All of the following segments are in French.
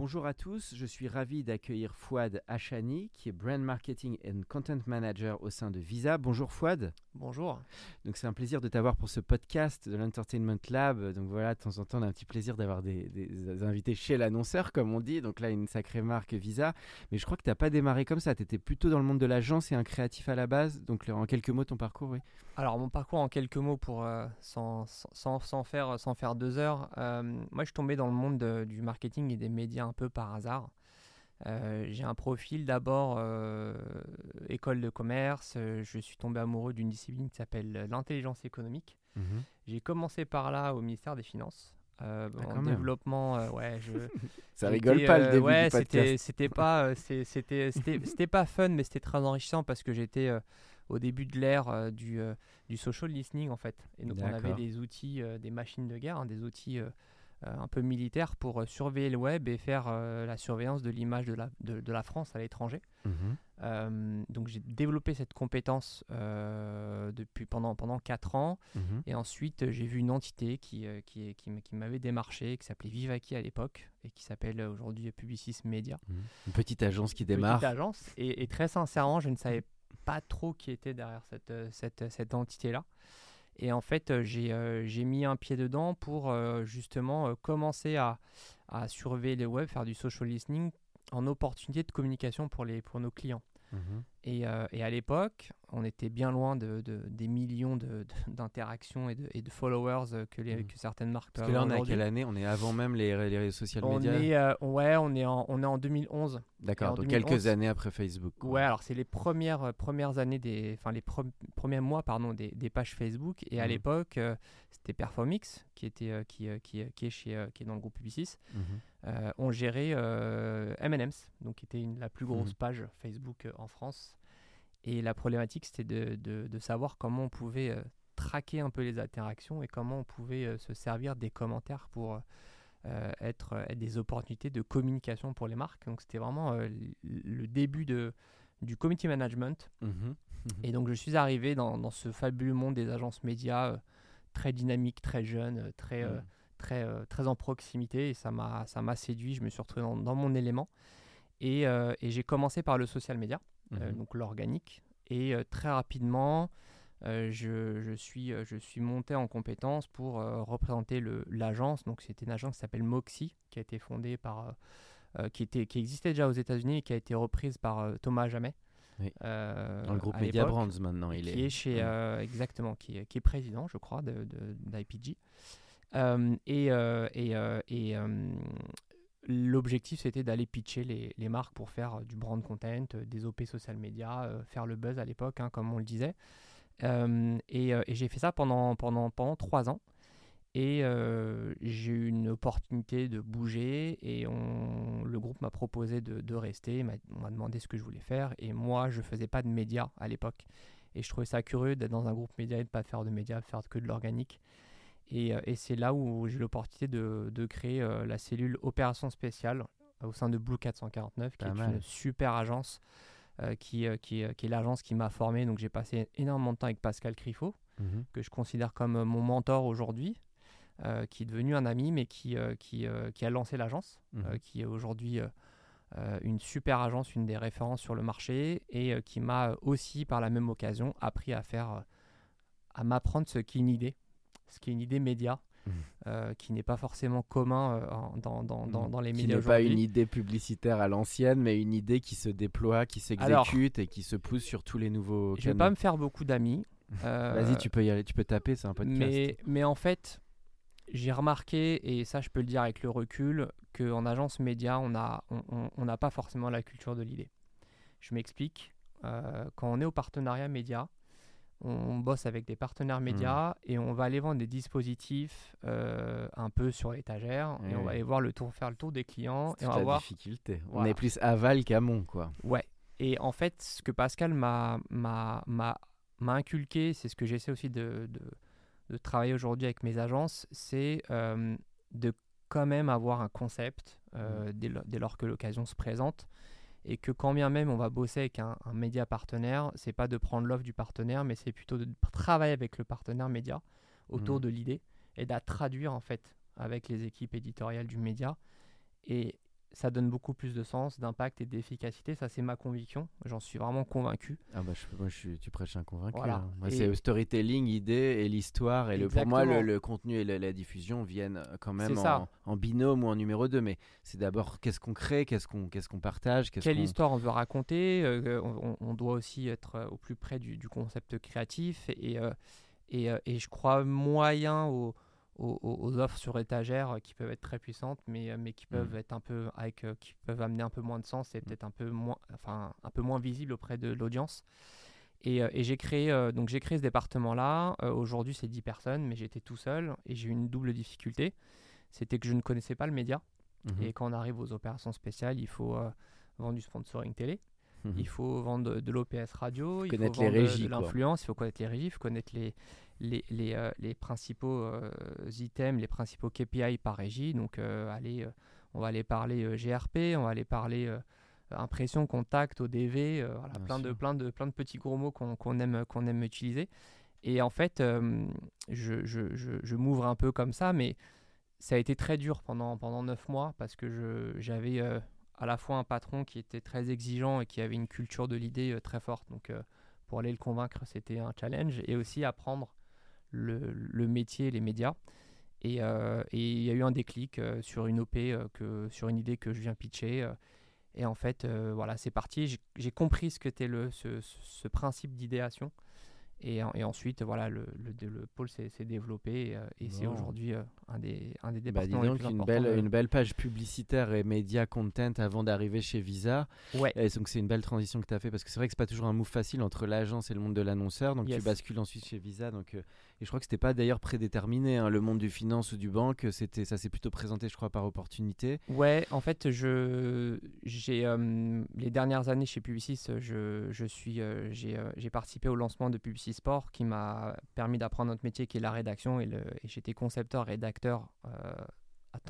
Bonjour à tous, je suis ravi d'accueillir Fouad Hachani, qui est Brand Marketing and Content Manager au sein de Visa. Bonjour Fouad. Bonjour. Donc c'est un plaisir de t'avoir pour ce podcast de l'Entertainment Lab. Donc voilà, de temps en temps, on a un petit plaisir d'avoir des, des invités chez l'annonceur, comme on dit. Donc là, une sacrée marque Visa. Mais je crois que tu n'as pas démarré comme ça. Tu étais plutôt dans le monde de l'agence et un créatif à la base. Donc en quelques mots, ton parcours, oui. Alors mon parcours en quelques mots, pour euh, sans, sans, sans, faire, sans faire deux heures. Euh, moi, je suis tombé dans le monde de, du marketing et des médias un peu par hasard. Euh, j'ai un profil d'abord euh, école de commerce. Euh, je suis tombé amoureux d'une discipline qui s'appelle l'intelligence économique. Mhm. J'ai commencé par là au ministère des Finances. Ah, en développement, ouais, je, Ça rigole pas le début ouais, du c'était, podcast. c'était pas, c'était, c'était, pas fun, mais c'était très enrichissant parce que j'étais au début de l'ère du, du social listening en fait. Et donc on avait des outils, des machines de guerre, hein, des outils un peu militaires pour euh, surveiller le web et faire euh, la surveillance de l'image de la, de, de la France à l'étranger. Mhm. Euh, donc j'ai développé cette compétence euh, depuis pendant pendant quatre ans. Mhm. Et ensuite, euh, j'ai vu une entité qui, euh, qui, qui, qui m'avait démarché, qui s'appelait Vivaki à l'époque, et qui s'appelle euh, aujourd'hui Publicis Media. Mhm. Une petite agence qui démarre. Petite agence. Et, et très sincèrement, je ne savais pas trop qui était derrière cette, euh, cette, cette entité-là. Et en fait, euh, j'ai euh, j'ai mis un pied dedans pour euh, justement commencer à, surveiller le web, faire du social listening en opportunité de communication les, pour nos clients. Mhm. Et, euh, et à l'époque, on était bien loin de, de- des millions de- de- d'interactions et de, et de followers que, les, Mhm. que certaines marques Parce peuvent que là, on est à quelle année? On est avant même les, les réseaux sociaux on médias est, euh, ouais, on est, en, on est en 2011. et D'accord, donc 2011. quelques années après Facebook. quoi. Ouais, alors c'est les premières, euh, premières années des, enfin les pre- premiers mois pardon des, des pages Facebook et à Mhm. l'époque c'était Performix qui était qui, qui, qui est chez qui est dans le groupe Publicis. Mhm. Euh, on gérait euh, M&M's donc qui était une- la plus grosse Mhm. page Facebook euh, en France et la problématique c'était de, de, de savoir comment on pouvait euh, traquer un peu les interactions et comment on pouvait se servir des commentaires pour être, être des opportunités de communication pour les marques. Donc c'était vraiment le début de, du community management. Mhm. Et donc je suis arrivé dans, dans ce fabuleux monde des agences médias, euh, très dynamique, très jeune, très, euh, Mhm. Très, euh, très en proximité. Et ça m'a ça m'a séduit, je me suis retrouvé dans, dans mon élément. Et, euh, et j'ai commencé par le social media, euh, Mhm. donc l'organique. Et très rapidement, euh, je, je suis, je suis monté en compétence pour euh, représenter le- l'agence. Donc c'était une agence qui s'appelle Moxie, qui a été fondée par... euh, qui, était, qui existait déjà aux États-Unis et qui a été reprise par Thomas. Oui. euh, Dans le groupe Media Brands maintenant, il qui est. est chez Ouais. exactement qui est, qui est président je crois de, de- d'IPG Euh, et euh, et, euh, et, euh, l'objectif c'était d'aller pitcher les, les marques pour faire du brand content des OP social media faire le buzz à l'époque hein, comme on le disait. Et, et j'ai fait ça pendant pendant pendant trois ans. Et j'ai eu une opportunité de bouger et on, le groupe m'a proposé de, de rester, on m'a demandé ce que je voulais faire et moi je faisais pas de médias à l'époque. Et je trouvais ça curieux d'être dans un groupe média et de pas faire de médias, faire que de l'organique. Et, euh, et c'est là où j'ai eu l'opportunité de, de créer euh, la cellule opération spéciale euh, au sein de Blue 449 qui Pas est mal. une super agence qui, qui, est- qui est l'agence qui m'a formé. Donc j'ai passé énormément de temps avec Pascal Criffaut Mhm. que je considère comme mon mentor aujourd'hui, euh, qui est devenu un ami, mais qui, euh, qui, euh, qui a lancé l'agence, Mhm. qui est aujourd'hui une super agence, une des références sur le marché, et qui m'a aussi, par la même occasion, appris à faire, à m'apprendre ce qu'est une idée, ce qu'est une idée média, Mhm. euh, qui n'est pas forcément commun euh, en- dans, dans, dans, dans les Qui médias n'est pas une idée publicitaire à l'ancienne, mais une idée qui se déploie, qui s'exécute et qui se pousse sur tous les nouveaux Je vais canaux. pas me faire beaucoup d'amis. Euh, Vas-y, tu peux y aller, tu peux taper, c'est un podcast. mais, mais en fait, j'ai remarqué, et ça je peux le dire avec le recul, qu'en agence média, on n'a on, on- on n'a pas forcément la culture de l'idée. Je m'explique. Quand on est au partenariat média, on bosse avec des partenaires médias et on va aller vendre des dispositifs euh, un peu sur l'étagère et on va aller voir le tour, faire le tour des clients et on toute va la voir difficulté. On est plus aval qu'amont, quoi. Ouais. Et en fait, ce que Pascal m'a m'a- m'a- m'a inculqué, c'est ce que j'essaie aussi de, de, de travailler aujourd'hui avec mes agences, c'est euh, de quand même avoir un concept euh, dès, lo- dès lors que l'occasion se présente. Et que quand bien même on va bosser avec un, un média partenaire, c'est pas de prendre l'offre du partenaire, mais c'est plutôt de travailler avec le partenaire média autour Mhm. de l'idée et de la traduire en fait avec les équipes éditoriales du média. Et ça donne beaucoup plus de sens, d'impact et d'efficacité. Ça, c'est ma conviction. J'en suis vraiment convaincu. Ah bah, je, moi, je suis, tu prêches un convaincu. Voilà. hein. Moi, c'est le storytelling, idée et l'histoire. Et le, pour moi, le, contenu et la, la diffusion viennent euh, quand même en, en binôme ou en numéro 2. Mais c'est d'abord qu'est-ce qu'on crée, qu'est-ce qu'on qu'est-ce qu'on partage. qu'est-ce Quelle qu'on- histoire on veut raconter euh, on, on doit aussi être euh, au plus près du, du concept créatif. Et, euh, et, et je crois moyen aux, aux- offres sur étagère euh, qui peuvent être très puissantes, mais, euh, mais qui peuvent Mhm. être un peu avec, euh, qui peuvent amener un peu moins de sens et peut-être un peu moins, enfin un peu moins visible auprès de l'audience. Et, et j'ai créé euh, donc j'ai créé ce département-là. Euh, Aujourd'hui, c'est 10 personnes, mais j'étais tout seul et j'ai eu une double difficulté. C'était que je ne connaissais pas le média. Mhm. Et quand on arrive aux opérations spéciales, il faut euh, vendre du sponsoring télé, Mhm. il faut vendre de, de l'OPS radio, il Connaître faut les vendre de- régies, de l'influence, il faut connaître les régies, il faut connaître les, les, les, euh, les principaux euh, items, les principaux KPI par régie. Donc, euh, allez, on va aller parler GRP, on va aller parler impression, contact, ODV, voilà, plein, de, plein, de, plein de petits gros mots qu'on qu'on aime, qu'on aime utiliser. Et en fait, je, je, je, je m'ouvre un peu comme ça, mais ça a été très dur pendant, pendant 9 mois parce que j'avais à la fois un patron qui était très exigeant et qui avait une culture de l'idée très forte. Donc, pour aller le convaincre, c'était un challenge. Et aussi apprendre le, le métier, les médias. Et euh, et il y a eu un déclic euh, sur une OP, euh, que, sur une idée que je viens pitcher. et en fait, voilà, c'est parti. J'ai- compris ce qu'était le, ce, ce principe d'idéation. Et, et ensuite, voilà, le, le, le pôle s'est développé et, c'est aujourd'hui un, des, un des Bah, départements les plus une importants belle, de- une belle page publicitaire et média content avant d'arriver chez Visa. Ouais. Et donc, c'est une belle transition que tu as fait parce que c'est vrai que c'est pas toujours un move facile entre l'agence et le monde de l'annonceur. Donc, tu bascules ensuite chez Visa. Donc, euh, et je crois que c'était pas d'ailleurs prédéterminé. hein, le monde du finance ou du banque, c'était, ça s'est plutôt présenté, je crois, par opportunité. Ouais, en fait, je j'ai euh, les dernières années chez Publicis, je, je suis euh, j'ai j'ai participé au lancement de Publicis Sport qui m'a permis d'apprendre notre métier qui est la rédaction et, le- et j'étais concepteur rédacteur euh,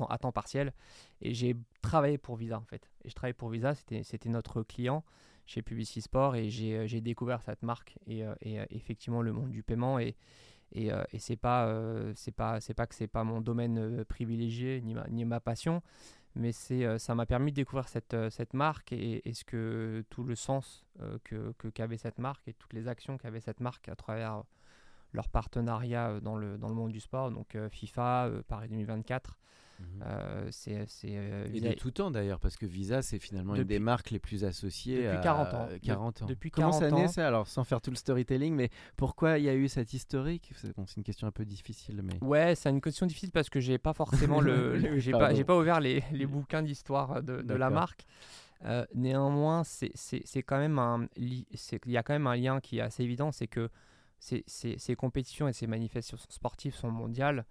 à temps partiel et j'ai travaillé pour Visa en fait. Et je travaillais pour Visa, c'était notre client chez Publicis Sport et j'ai euh, découvert cette marque et, euh, effectivement le monde du paiement et et, et c'est pas c'est pas pas que c'est pas mon domaine privilégié ni ma, ni ma passion mais c'est ça m'a permis de découvrir cette, cette marque et, ce que tout le sens que qu'avait cette marque et toutes les actions qu'avait cette marque à travers leur partenariat euh, dans le, dans le monde du sport donc euh, FIFA euh, Paris 2024 euh, c'est c'est euh, Et de tout temps d'ailleurs, parce que Visa, c'est finalement une des marques les plus associées. depuis à- 40 ans. 40 ans. De- depuis Comment 40 ça naît ans. ça Alors, sans faire tout le storytelling, mais pourquoi il y a eu cet historique? C'est bon, c'est une question un peu difficile, mais. Ouais, c'est une question difficile parce que j'ai pas forcément le, le- j'ai pas j'ai pas ouvert les, les bouquins d'histoire de, de la marque. Euh, néanmoins, c'est c'est- c'est quand même un il y a quand même un lien qui est assez évident, c'est que ces, ces- ces compétitions et ces manifestations sportives sont mondiales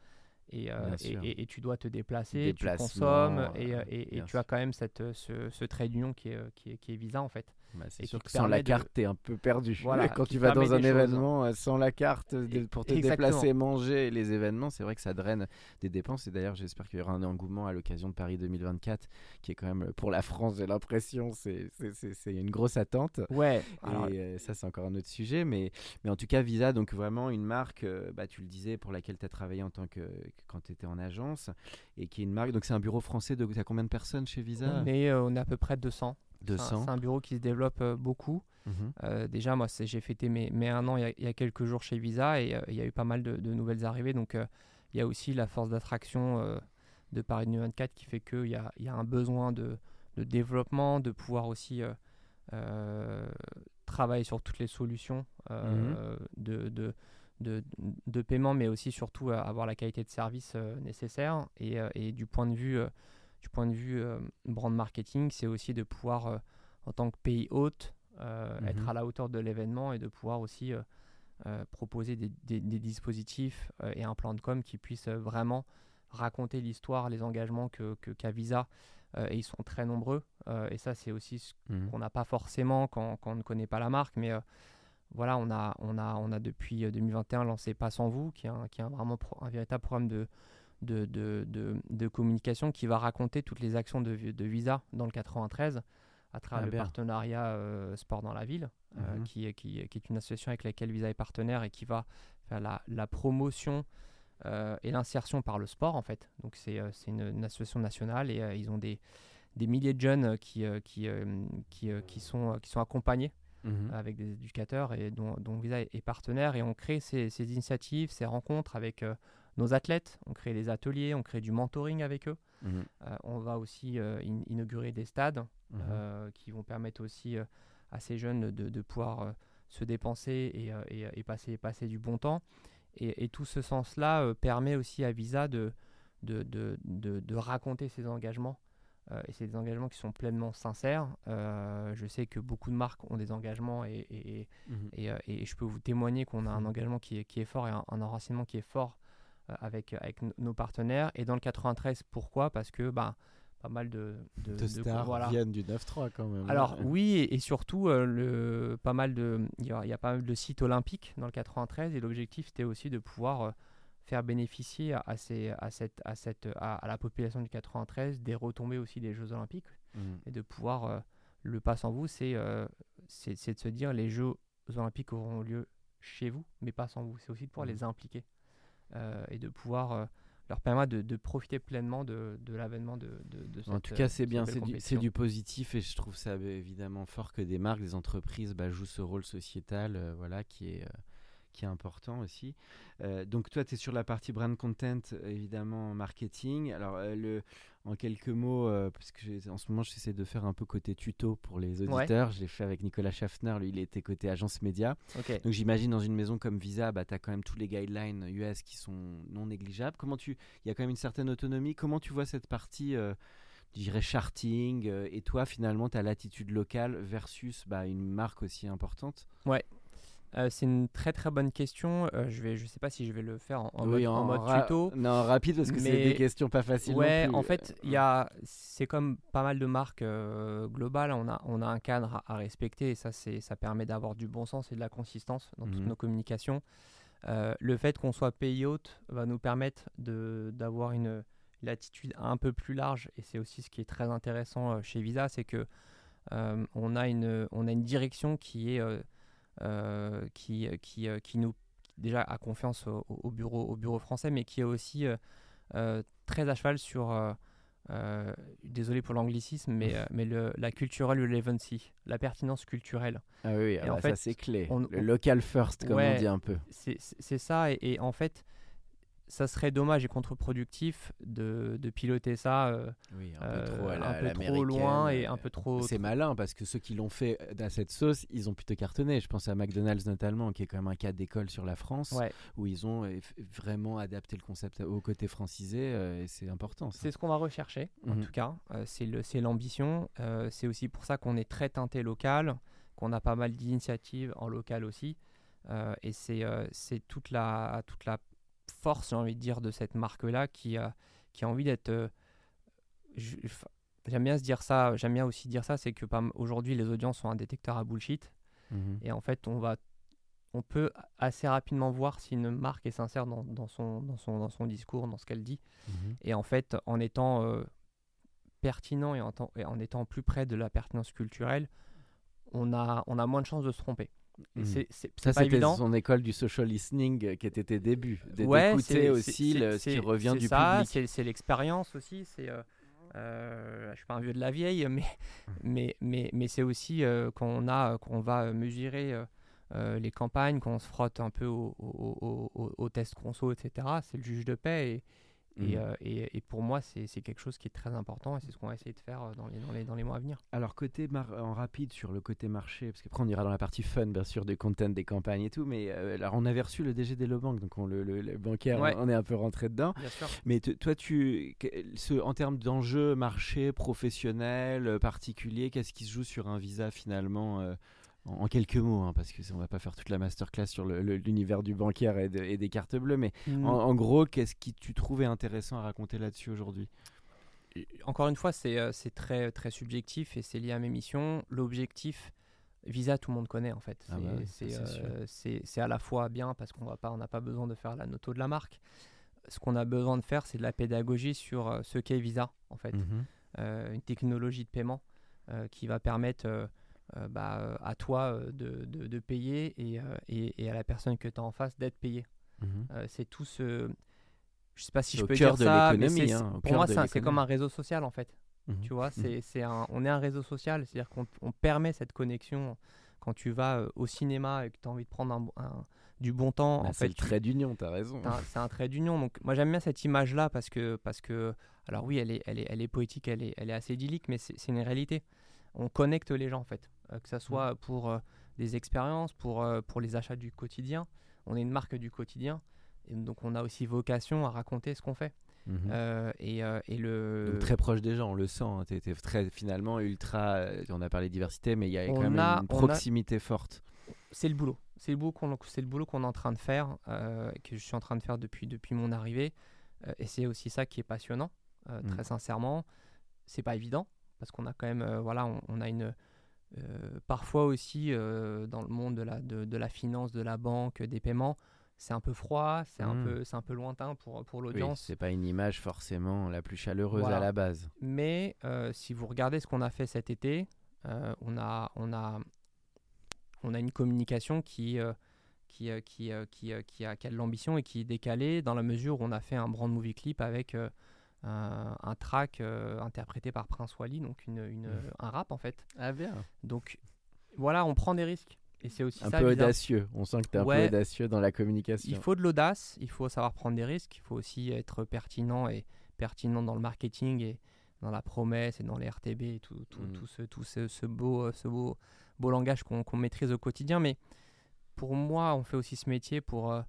et, euh, et, et- et tu dois te déplacer, tu consommes et, euh, euh, tu as quand même cette, ce, ce trait d'union qui est, qui, est, qui est Visa en fait. Bah, c'est sûr que sans la de- carte, t'es un peu perdu. Voilà, Quand tu vas dans un choses. événement euh, sans la carte de- pour te exactement. déplacer, manger les événements, c'est vrai que ça draine des dépenses. Et d'ailleurs, j'espère qu'il y aura un engouement à l'occasion de Paris 2024, qui est quand même pour la France, j'ai l'impression, c'est c'est- c'est- c'est une grosse attente. Ouais. alors, et euh, ça, c'est encore un autre sujet. Mais, mais en tout cas, Visa, donc vraiment une marque, euh, bah, tu le disais, pour laquelle tu as travaillé en tant que, que- quand tu étais en agence. Et qui est une marque. Donc, c'est un bureau français. De, tu as combien de personnes chez Visa? On, est, euh, on est à peu près 200. C'est un- 200. C'est un bureau qui se développe euh, beaucoup. Mhm. Euh, déjà, moi, j'ai fêté mes, mes un an il y, a, il y a quelques jours chez Visa et euh, il y a eu pas mal de, de nouvelles arrivées. Donc, euh, il y a aussi la force d'attraction de Paris 2024 qui fait qu'il y a, il y a un besoin de, de développement, de pouvoir aussi euh, euh, travaille sur toutes les solutions euh, de, de, de, de paiement, mais aussi surtout avoir la qualité de service nécessaire. Et, et du point de vue, du point de vue euh, brand marketing, c'est aussi de pouvoir, euh, en tant que pays hôte, euh, Mhm. être à la hauteur de l'événement et de pouvoir aussi proposer des, des- des dispositifs et un plan de com qui puissent euh, vraiment raconter l'histoire, les engagements que, Visa. euh, et ils sont très nombreux. euh, et ça, c'est aussi ce Mhm. qu'on n'a pas forcément quand, quand on ne connaît pas la marque. Mais euh, voilà, on a, on, a, on a depuis euh, 2021 lancé Pas sans vous, qui est un, qui est un vraiment pro- un véritable programme de, de, de, de- communication qui va raconter toutes les actions de, Vi- de Visa dans le 93 à travers Ah, le bien. partenariat euh, Sport dans la ville, euh, Mhm. qui, est- qui, qui est une association avec laquelle Visa est partenaire et qui va faire la, la promotion euh, et l'insertion par le sport en fait. Donc c'est une, une association nationale et ils ont des, des milliers de jeunes qui, qui, qui, qui, sont, qui sont accompagnés Mhm. avec des éducateurs et dont, dont Visa est, partenaire et on crée ces, ces initiatives, ces rencontres avec nos athlètes, on crée des ateliers, on crée du mentoring avec eux. Mhm. Euh, on va aussi euh, in- inaugurer des stades Mhm. euh, qui vont permettre aussi à ces jeunes de, de pouvoir se dépenser et, et, et passer, passer du bon temps. Et, et tout ce sens-là permet aussi à Visa de, de, de, de- de raconter ses engagements. Et c'est des engagements qui sont pleinement sincères. Je sais que beaucoup de marques ont des engagements et, Mhm. je peux vous témoigner qu'on a un engagement qui est, qui est fort et un, un enracinement qui est fort avec, avec n- nos partenaires. Et dans le 93, pourquoi? Parce que bah, pas mal de, de, De de- stars voilà. viennent du 9-3 quand même. Alors hein. oui, et, et surtout, euh, le, pas mal de, il y, a- il y a pas mal de sites olympiques dans le 93 et l'objectif c'était aussi de pouvoir euh, faire bénéficier à, à ces- à cette, à, cette, à, à la population du 93 des retombées aussi des Jeux olympiques Mhm. et de pouvoir euh, le pas sans vous, c'est euh, c'est de se dire les Jeux olympiques auront lieu chez vous, mais pas sans vous. C'est aussi de pouvoir Mhm. les impliquer euh, et de pouvoir euh, leur permettre de, de profiter pleinement de, de l'avènement de, de, de En cette, tout cas, euh, c'est cette bien, c'est du, du positif et je trouve ça euh, évidemment fort que des marques, des entreprises bah, jouent ce rôle sociétal euh, voilà, qui, est, euh, qui est important aussi. Euh, donc toi, tu es sur la partie brand content, euh, évidemment, marketing. Alors, euh, le, en quelques mots, euh, parce que en ce moment, j'essaie de faire un peu côté tuto pour les Ouais. auditeurs. Je l'ai fait avec Nicolas Schaffner, lui, il était côté agence média. Donc j'imagine dans une maison comme Visa, bah, tu as quand même tous les guidelines US qui sont non négligeables. Comment tu... Il y a quand même une certaine autonomie. Comment tu vois cette partie, euh, je dirais, charting euh, Et toi, finalement, ta latitude locale versus bah, une marque aussi importante? Euh, c'est une très très bonne question. Euh, je vais, je sais pas si je vais le faire en, en Oui, mode, en mode ra- tuto. Non, rapide parce que c'est des questions pas faciles. non Ouais, plus. en fait, il a, c'est comme pas mal de marques euh, globales. On a, on a un cadre à, à respecter et ça, c'est, ça permet d'avoir du bon sens et de la consistance dans toutes Mhm. nos communications. Euh, le fait qu'on soit pays hôte va nous permettre de, d'avoir une latitude un peu plus large et c'est aussi ce qui est très intéressant euh, chez Visa, c'est que euh, on a une, on a une direction qui est euh, euh, qui, qui, euh, qui nous déjà a confiance au, au bureau, au bureau français, mais qui est aussi euh, euh, très à cheval sur, euh, euh, désolé pour l'anglicisme, mais, euh, mais le, la cultural relevancy, la pertinence culturelle. Ah oui, Et ah en bah, fait, ça c'est clé. on- le on- local first, comme Ouais. on dit un peu. C'est ça, et, et en fait, ça serait dommage et contre-productif de, de piloter ça euh, Oui, un peu trop, à la- un à peu trop l'américaine, loin et un peu trop. C'est malin parce que ceux qui l'ont fait euh, à cette sauce, ils ont plutôt cartonné. Je pense à McDonald's notamment, qui est quand même un cas d'école sur la France, Ouais. où ils ont vraiment adapté le concept au côté francisé, euh, et c'est important. C'est ce qu'on va rechercher, en Mhm. tout cas. Euh, c'est le- c'est l'ambition. Euh, c'est aussi pour ça qu'on est très teinté local, qu'on a pas mal d'initiatives en local aussi. Euh, et c'est euh, c'est toute la, toute la force, j'ai envie de dire, de cette marque-là qui a, qui a envie d'être. euh, J'aime bien se dire ça, j'aime bien aussi dire ça, c'est que aujourd'hui les audiences sont un détecteur à bullshit Mhm. et en fait on va on peut assez rapidement voir si une marque est sincère dans, dans son, dans, son, dans son discours, dans ce qu'elle dit. Mhm. Et en fait, en étant euh, pertinent et en, et en étant plus près de la pertinence culturelle, on a, on a moins de chances de se tromper. Mhm. c'est- c'est Ça, pas c'était évident. son école du social listening euh, qui était tes débuts. Ouais, D'écouter c'est- aussi le- ce qui revient du ça, public. C'est c'est l'expérience aussi. C'est, euh, euh, je suis pas un vieux de la vieille, mais, Mmh. mais, mais, mais c'est aussi euh, qu'on a, qu'on va mesurer euh, les campagnes, qu'on se frotte un peu au, au, au, au- au test conso, etc. C'est le juge de paix et, Et, Mhm. euh, et- et pour moi, c'est quelque chose qui est très important et c'est ce qu'on va essayer de faire euh, dans les, dans les, dans les mois à venir. Alors côté en rapide sur le côté marché, parce qu'après on ira dans la partie fun bien sûr du content des campagnes et tout, mais euh, alors on avait reçu le DG d'Elobank, donc on, le, le- le bancaire, Ouais. on est un peu rentré dedans. Bien sûr. Mais te- toi, tu, ce, en termes d'enjeux marché professionnel euh, particulier, qu'est-ce qui se joue sur un visa finalement euh, en, en quelques mots, hein, parce que on va pas faire toute la masterclass sur l'univers du bancaire et, de- et des cartes bleues, mais Mm. en, en gros, qu'est-ce qui tu trouvais intéressant à raconter là-dessus aujourd'hui? Encore une fois, c'est euh, très, très subjectif et c'est lié à mes missions. L'objectif, Visa, tout le monde connaît en fait. Ah C'est bah oui, euh, c'est- à la fois bien parce qu'on n'a pas besoin de faire la noto de la marque. Ce qu'on a besoin de faire, c'est de la pédagogie sur euh, ce qu'est Visa en fait. Mhm. Euh, une technologie de paiement euh, qui va permettre bah, euh, à toi euh, de, de- de payer et, euh, et- et à la personne que tu as en face d'être payé. Mhm. Euh, c'est tout ce. Je sais pas si je peux dire de ça, mais hein, pour moi, c'est comme un réseau social en fait. Mhm. Tu vois, c'est, c'est un, on est un réseau social, c'est-à-dire qu'on on permet cette connexion quand tu vas euh, au cinéma et que tu as envie de prendre un, un- du bon temps. Bah, en c'est fait, le tu- trait d'union, t'as raison. c'est un- trait d'union. Donc moi j'aime bien cette image-là parce que, parce que, alors oui, elle est, elle est, elle est poétique, elle est, elle est assez idyllique, mais c'est c'est une réalité. On connecte les gens en fait, Euh, que ça soit pour euh, des expériences, pour, euh, pour les achats du quotidien. On est une marque du quotidien, et donc on a aussi vocation à raconter ce qu'on fait. Mhm. Euh, et, euh, et le Donc très proche des gens, on le sent. hein, t'es très finalement ultra. euh, On a parlé de diversité, mais il y a On quand même a- une a- proximité forte. c'est le boulot. C'est le boulot qu'on c'est le boulot qu'on est en train de faire, euh, que je suis en train de faire depuis, depuis mon arrivée. Euh, et c'est aussi ça qui est passionnant, euh, Mm. très sincèrement. C'est pas évident, parce qu'on a quand même, euh, voilà, on, on a une. Euh, parfois aussi, euh, dans le monde de la, de, de la finance, de la banque, des paiements, c'est un peu froid, c'est un, Mm. peu, c'est un peu lointain pour, pour Oui, l'audience. c'est pas une image forcément la plus chaleureuse Voilà. à la base. Mais euh, si vous regardez ce qu'on a fait cet été, euh, on, a, on, a, on a une communication qui, euh, qui, qui, qui, qui a, qui a de l'ambition et qui est décalée dans la mesure où on a fait un brand movie clip avec un, un track euh, interprété par Prince Wally, donc une, une- Mhm. un rap en fait. Ah bien. Donc voilà, on prend des risques. Et c'est aussi Un ça. peu audacieux. On sent que tu es un Ouais. peu audacieux dans la communication. Il faut de l'audace, il faut savoir prendre des risques, il faut aussi être pertinent et pertinent dans le marketing et dans la promesse et dans les RTB et tout, tout, Mm. tout ce, tout ce, ce beau, euh, ce beau, beau langage qu'on maîtrise au quotidien. Mais pour moi, on fait aussi ce métier pour, euh,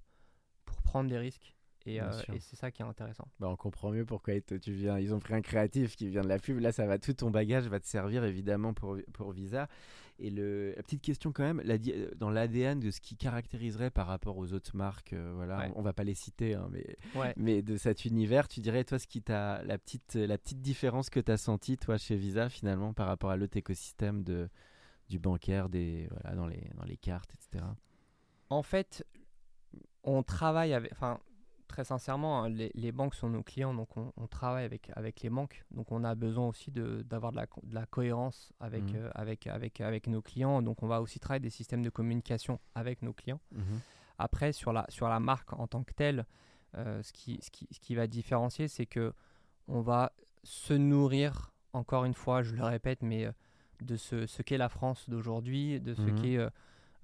pour prendre des risques. Et, euh, et c'est ça qui est intéressant. Bah, on comprend mieux pourquoi tu viens. Ils ont pris un créatif qui vient de la pub. Là, ça va tout ton bagage va te servir évidemment pour, pour Visa. Et le, la petite question quand même, la euh, dans l'ADN de ce qui caractériserait par rapport aux autres marques, euh, voilà, Ouais. on, on va pas les citer, hein, mais, Ouais. mais de cet univers, tu dirais toi ce qui t'a la petite la petite différence que tu as sentie toi chez Visa finalement par rapport à l'autre écosystème de du bancaire, des voilà dans les dans les cartes, etc. En fait, on travaille avec. Enfin, très sincèrement, hein, les, les banques sont nos clients, donc on, on travaille avec, avec les banques. Donc on a besoin aussi d'avoir de la, de la cohérence avec, Mhm. euh, avec, avec, avec nos clients. Donc on va aussi travailler des systèmes de communication avec nos clients. Après, sur la, sur la marque en tant que telle, euh, ce, qui, ce, qui, ce qui va différencier, c'est que on va se nourrir, encore une fois, je le répète, mais euh, de ce, ce qu'est la France d'aujourd'hui, de ce Mhm. qu'est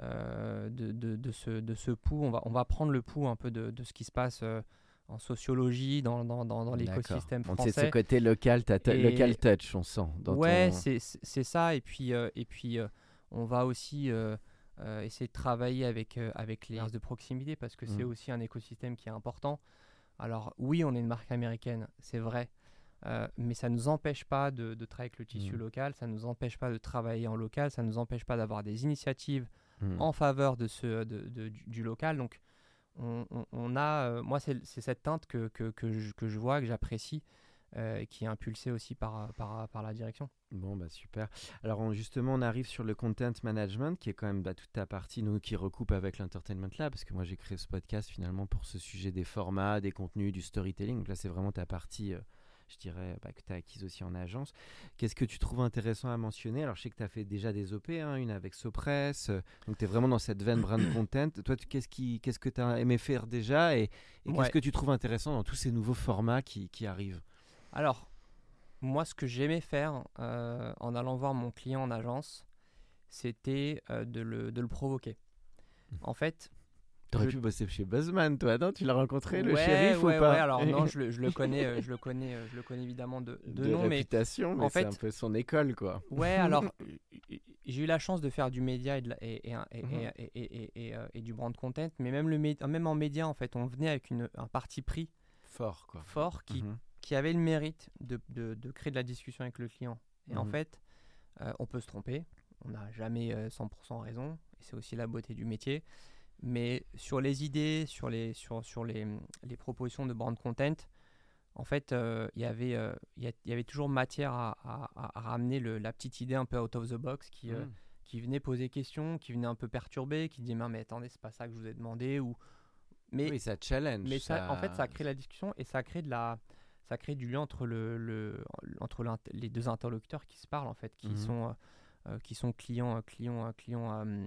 de, de, de ce, de ce pouls. On va, on va prendre le pouls un peu de, de ce qui se passe euh, en sociologie, dans, dans, dans, l'écosystème français. ce côté local, Et- local touch, on sent. Dans ouais, ton- c'est c'est- c'est ça. Et puis, euh, et puis euh, on va aussi euh, euh, essayer de travailler avec, euh, avec les de proximité parce que c'est Mm. aussi un écosystème qui est important. Alors, oui, on est une marque américaine, c'est vrai. euh, mais ça ne nous empêche pas de, de travailler avec le tissu Mm. local, ça ne nous empêche pas de travailler en local, ça ne nous empêche pas d'avoir des initiatives Hmm. en faveur de ce, de, de- du, du local. Donc, on, on- on a, euh, moi, c'est cette teinte que, que, que je, que je vois, que j'apprécie, euh, qui est impulsée aussi par, par, par la direction. Bon, bah super. Alors on- justement, on arrive sur le content management, qui est quand même bah, toute ta partie, nous, qui recoupe avec l'Entertainment Lab, parce que moi j'ai créé ce podcast finalement pour ce sujet des formats, des contenus, du storytelling. Donc là, c'est vraiment ta partie, euh, je dirais, bah, que tu as acquise aussi en agence. Qu'est-ce que tu trouves intéressant à mentionner? Alors je sais que tu as fait déjà des OP, hein, une avec Sopress, euh, donc tu es vraiment dans cette veine brand content. Toi, qu'est-ce que tu as aimé faire déjà? Et, et Ouais. qu'est-ce que tu trouves intéressant dans tous ces nouveaux formats qui, qui arrivent? Alors, moi, ce que j'aimais faire euh, en allant voir mon client en agence, c'était euh, de, le, de le provoquer. En fait, T'aurais Je- pu bosser chez Buzzman, toi, non? Tu l'as rencontré, le ouais, shérif ouais, ou pas ouais, alors non, je le, je le connais, euh, je le connais, euh, je le connais évidemment de, de, nom, mais réputation, mais en c'est fait- un peu son école, quoi. Ouais, alors j'ai eu la chance de faire du média et, de du brand content, mais même, le même en média, en fait, on venait avec une, un parti pris Fort, quoi. fort qui, Mhm. qui avait le mérite de, de- de créer de la discussion avec le client. Et en Mhm. fait, euh, on peut se tromper, on n'a jamais euh, 100% raison, et c'est aussi la beauté du métier. Mais sur les idées, sur les, sur, sur les, les propositions de brand content, en fait, euh, il y avait, euh, y y avait toujours matière à, à- à ramener le- la petite idée un peu out of the box qui, euh, Mhm. qui venait poser question, qui venait un peu perturber, qui disait mais, mais attendez, c'est pas ça que je vous ai demandé. Ou... Mais, Oui, ça challenge. mais ça, en fait, ça crée la discussion et ça crée de la, ça crée du lien entre le, le- entre les deux interlocuteurs qui se parlent en fait, qui Mhm. sont, euh, qui sont clients, euh, clients, euh, clients, euh,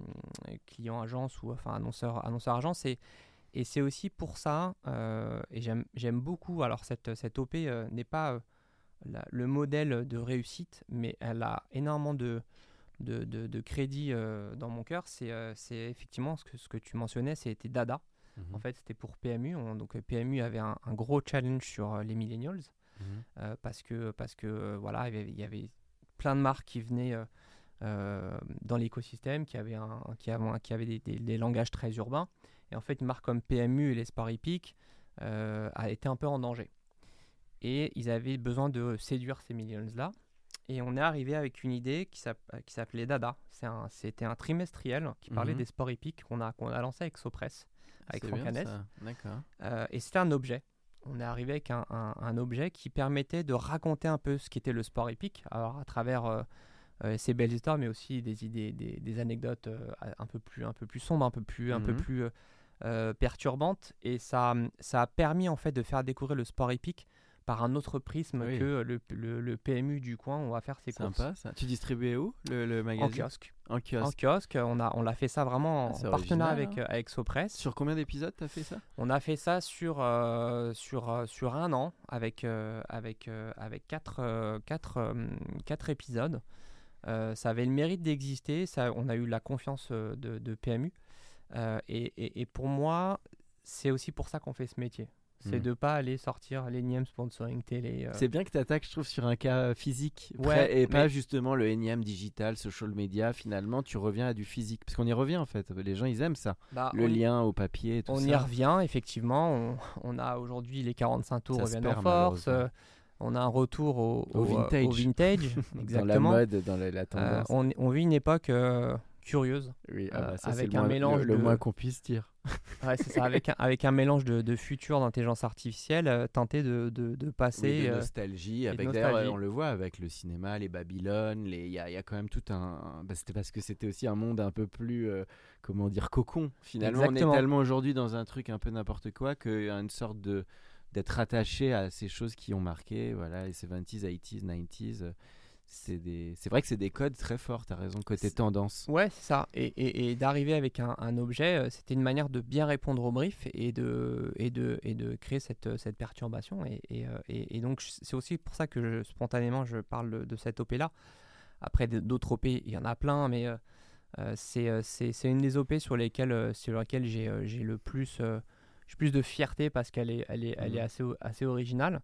clients agence ou enfin annonceurs, annonceurs agence et et c'est aussi pour ça, euh, et j'aime j'aime beaucoup, alors cette, cette OP euh, n'est pas euh, la- le modèle de réussite, mais elle a énormément de, de, de- de crédit euh, dans mon cœur. C'est euh, effectivement ce que, ce que tu mentionnais, c'était Dada. Mhm. En fait, c'était pour PMU. On- donc euh, PMU avait un, un gros challenge sur euh, les millennials Mhm. euh, parce que, parce que euh, voilà, il y, avait, il y avait plein de marques qui venaient euh, euh, dans l'écosystème, qui avaient, un, qui avaient, un- qui avaient des, des- des langages très urbains. Et en fait, une marque comme PMU et les Sport Hippiques euh, a été un peu en danger. Et ils avaient besoin de séduire ces millions-là. Et on est arrivé avec une idée qui s'app- qui s'appelait Dada. Un- C'était un, trimestriel qui parlait Mhm. des sports hippiques qu'on a, qu'on a lancé avec Sopress, avec Franck. D'accord. Euh, et c'était un objet. On est arrivé avec un, un- un objet qui permettait de raconter un peu ce qu'était le sport épique, alors à travers euh, euh, ces belles histoires, mais aussi des idées, des, des anecdotes euh, un peu plus, un peu plus sombres, un peu plus, un peu Mhm. plus euh, euh, perturbantes. Et ça, ça a permis en fait de faire découvrir le sport épique par un autre prisme Oui. que le, le- le PMU du coin. où On va faire ses courses Sympa, ça. Tu distribuais où, le, le magazine? en kiosque. En En kiosque. kiosque, on a, on l'a fait ça vraiment Ah, en partenariat avec, euh, avec Sopress. Sur combien d'épisodes t'as fait ça? On a fait ça sur, euh, sur, euh, sur un an avec, euh, avec, euh, avec quatre, euh, quatre, euh, quatre épisodes. Euh, ça avait le mérite d'exister, ça, on a eu la confiance euh, de, de PMU. Euh, et, et- et pour moi, c'est aussi pour ça qu'on fait ce métier. C'est Mm. de pas aller sortir l'énième sponsoring télé. euh. C'est bien que tu attaques, je trouve, sur un cas physique. Ouais, et pas justement le énième digital, social media. Finalement, tu reviens à du physique. Parce qu'on y revient, en fait. Les gens, ils aiment ça. Bah, le on lien au papier et tout On ça. y revient, effectivement. On, on a aujourd'hui les 45 tours Ça reviennent en force. euh, on a un retour au, Au au- vintage. au vintage, Dans la exactement. mode, dans la, la Euh, tendance. on, on vit une époque euh, curieuse. Oui, ah euh, bah ça, avec un moins- mélange le, le de- moins qu'on puisse dire. Ouais, c'est ça, avec un, avec un mélange de, de futur d'intelligence artificielle, euh, tenter de, de, de passer. Oui, de euh, nostalgie. Avec d'ailleurs, on le voit avec le cinéma, les Babylone, les. Il y a, il y a quand même tout un. bah, c'était parce que c'était aussi un monde un peu plus, euh, comment dire, cocon. Finalement, Exactement. on est tellement aujourd'hui dans un truc un peu n'importe quoi qu'il y a une sorte de d'être attaché à ces choses qui ont marqué, voilà, les 70s, 80s, 90s. euh, C'est des... vrai que c'est des codes très forts, t'as raison, côté tendance. Ouais, c'est ça. Et, et- et d'arriver avec un, un objet, euh, c'était une manière de bien répondre au brief et de, et de, et de créer cette, euh, cette perturbation. Et, et, euh, donc, c'est aussi pour ça que je- spontanément, je parle de, cette OP-là. Après, d'autres OP, il y en a plein, mais euh, c'est une des OP sur lesquelles, sur lesquelles j'ai j'ai le plus, euh, j'ai plus de fierté parce qu'elle est, elle est, elle est Mhm. assez, originale.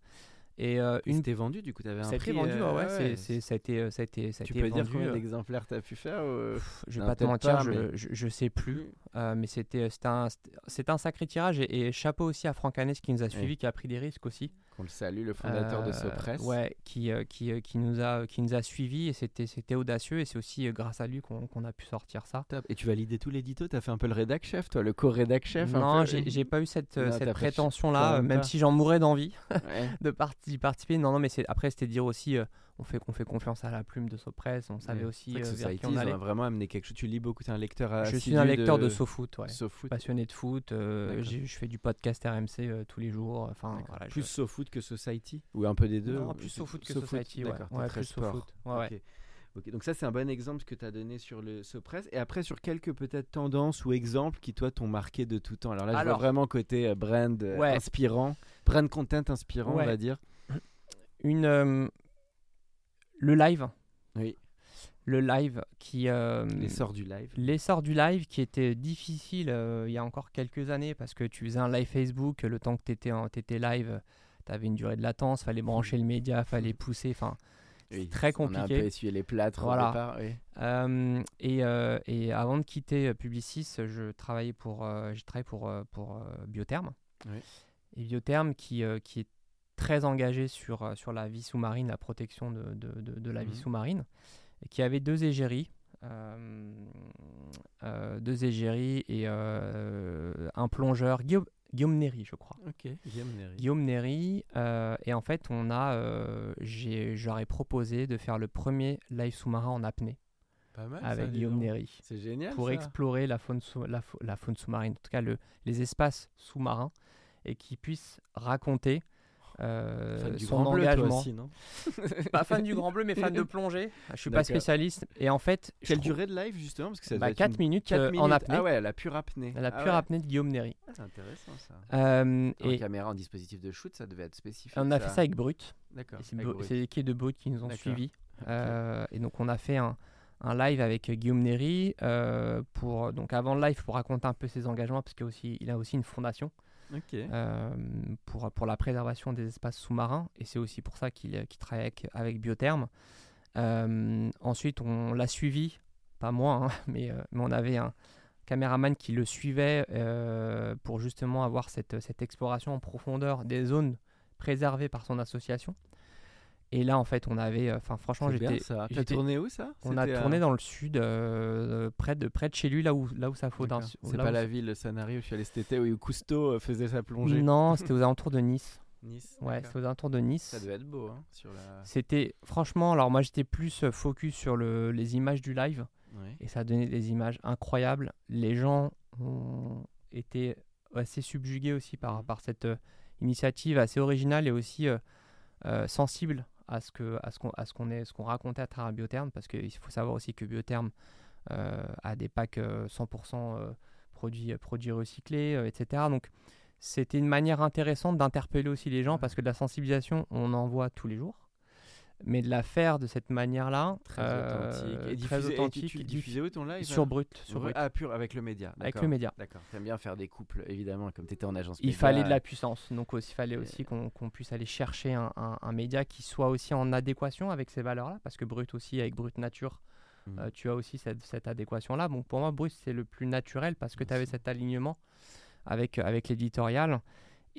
Et euh, Et une C'était vendu, du coup, t'avais un ça prix, vendu, euh, ouais, ouais, c'est- ça a été, ça a été, ça a Tu été peux dire combien euh, d'exemplaires t'as pu faire ou- je vais Non, pas te mentir, pas, je, mais- je, je sais plus. Euh, mais c'était c'était un, sacré tirage. Et, et chapeau aussi à Franck Hanès qui nous a suivis, qui a pris des risques aussi. Qu'on le salue, le fondateur de Euh, Sopress. Ouais, qui, euh, qui, euh, qui, nous a, qui nous a suivis. Et c'était audacieux. Et c'est aussi grâce à lui qu'on a pu sortir ça. Top. Et tu validais tout l'édito? T'as fait un peu le rédac chef, toi, le co-rédac chef non, j'ai pas eu cette, Non, cette prétention-là, même si j'en mourais d'envie Ouais. de parti- participer. Non, non, mais après, c'était dire aussi, on, fait, qu'on fait confiance à la plume de Sopress. On savait Ouais. aussi euh, vers qui on ils allait. ont vraiment amené quelque chose. Tu lis beaucoup, t'es un lecteur Je suis un lecteur de, SoFoot, ouais. SoFoot. passionné de foot. euh, je fais du podcast RMC euh, tous les jours. Enfin, D'accord. voilà, Plus je- SoFoot que Society? Ou un peu des deux Non, plus SoFoot que SoFoot, Society. Ouais, ouais très plus sport. SoFoot. Ouais, donc ça c'est un bon exemple que tu as donné sur le Sopress. Et après sur quelques peut-être tendances ou exemples qui toi t'ont marqué de tout temps. Alors là je vois vraiment côté euh, brand euh, inspirant, brand content inspirant on va dire. Une, euh, le live. Oui. le live qui. euh, L'essor du live. L'essor du live qui était difficile euh, il y a encore quelques années parce que tu faisais un live Facebook, le temps que tu étais, étais live, tu avais une durée de latence, fallait brancher le média, fallait pousser. Enfin, Oui, très On a un peu compliqué. essuyé les plâtres Voilà. au départ. oui. Euh, et, euh, et avant de quitter Publicis, je travaillais pour, euh, j'ai travaillé pour, pour Biotherm. Oui. Et Biotherm qui, qui est très engagé sur, euh, sur la vie sous-marine, la protection de, de, de- de la vie Mhm. sous-marine, et qui avait deux égéries. euh, euh, deux égéries et euh, un plongeur, Guillaume, Guillaume Néry, je crois. Ok, Guillaume Néry. Guillaume Néry. et en fait, on a, j'aurais proposé de faire le premier live sous-marin en apnée Pas mal. ça, avec dis Guillaume. Néry C'est génial. pour ça. explorer la faune, sous- la, fau- la faune sous-marine, en tout cas le, les espaces sous-marins, et qui puisse raconter euh, Fan du son Grand Bleu, toi engagement. aussi, non Pas fan du Grand Bleu, mais fan de plongée. Je suis pas spécialiste. Et en fait, Quelle durée de live justement Parce que ça bah, doit être 4 une- minutes, quatre euh, en minutes. apnée. Ah ouais, la pure apnée. La Ah pure ouais. apnée de Guillaume Néry. Ah, c'est intéressant ça. Euh, En et caméra, en dispositif de shoot, ça devait être spécifique. on a fait ça avec Brut. D'accord. C'est l'équipe de Brut qui nous ont suivis. Euh, et donc on a fait un, un live avec Guillaume euh, pour donc avant le live pour raconter un peu ses engagements parce qu'il a aussi une fondation Ok. euh, pour, pour la préservation des espaces sous-marins et c'est aussi pour ça qu'il qu'il travaille avec, avec Biotherm. Euh, ensuite on l'a suivi, pas moi, hein, mais, euh, on avait un caméraman qui le suivait euh, pour justement avoir cette, cette exploration en profondeur des zones préservées par son association. Et là, en fait, on avait, enfin, franchement, j'étais. T'as tourné où ça? On a C'était, tourné euh, dans le sud, euh, près de près de chez lui, là où là où ça faut. C'est pas la ville Sanary où je suis allé cet été où Cousteau euh, faisait sa plongée. Non, c'était aux alentours de Nice. Nice. Ouais, c'était aux alentours de Nice. Ça devait être beau hein, la. C'était franchement, alors moi j'étais plus euh, focus sur le, les images du live et ça donnait des images incroyables. Les gens ont été assez subjugués aussi par, Mhm. par cette euh, initiative assez originale et aussi euh, euh, sensible à ce que à ce qu'on à ce qu'on est ce qu'on racontait à travers Biotherm parce qu'il faut savoir aussi que Biotherm euh, a des packs euh, 100% euh, produits produits recyclés euh, etc. Donc c'était une manière intéressante d'interpeller aussi les gens parce que de la sensibilisation on en voit tous les jours mais de la faire de cette manière-là Très euh, authentique. Et très diffusé, et tu- authentique tu diff- diffusais où ton live sur alors Brut sur Brut. Ah, pur avec le média. avec le média D'accord. T'aimes bien faire des couples, évidemment, comme t'étais en agence il média. fallait de la puissance. Donc il fallait Et- aussi qu'on puisse aller chercher un, un- un média qui soit aussi en adéquation avec ces valeurs-là, parce que Brut aussi, avec Brut Nature, Mhm. euh, tu as aussi cette, cette adéquation-là. Bon, pour moi, Brut, c'est le plus naturel parce que tu avais cet alignement avec, avec l'éditorial.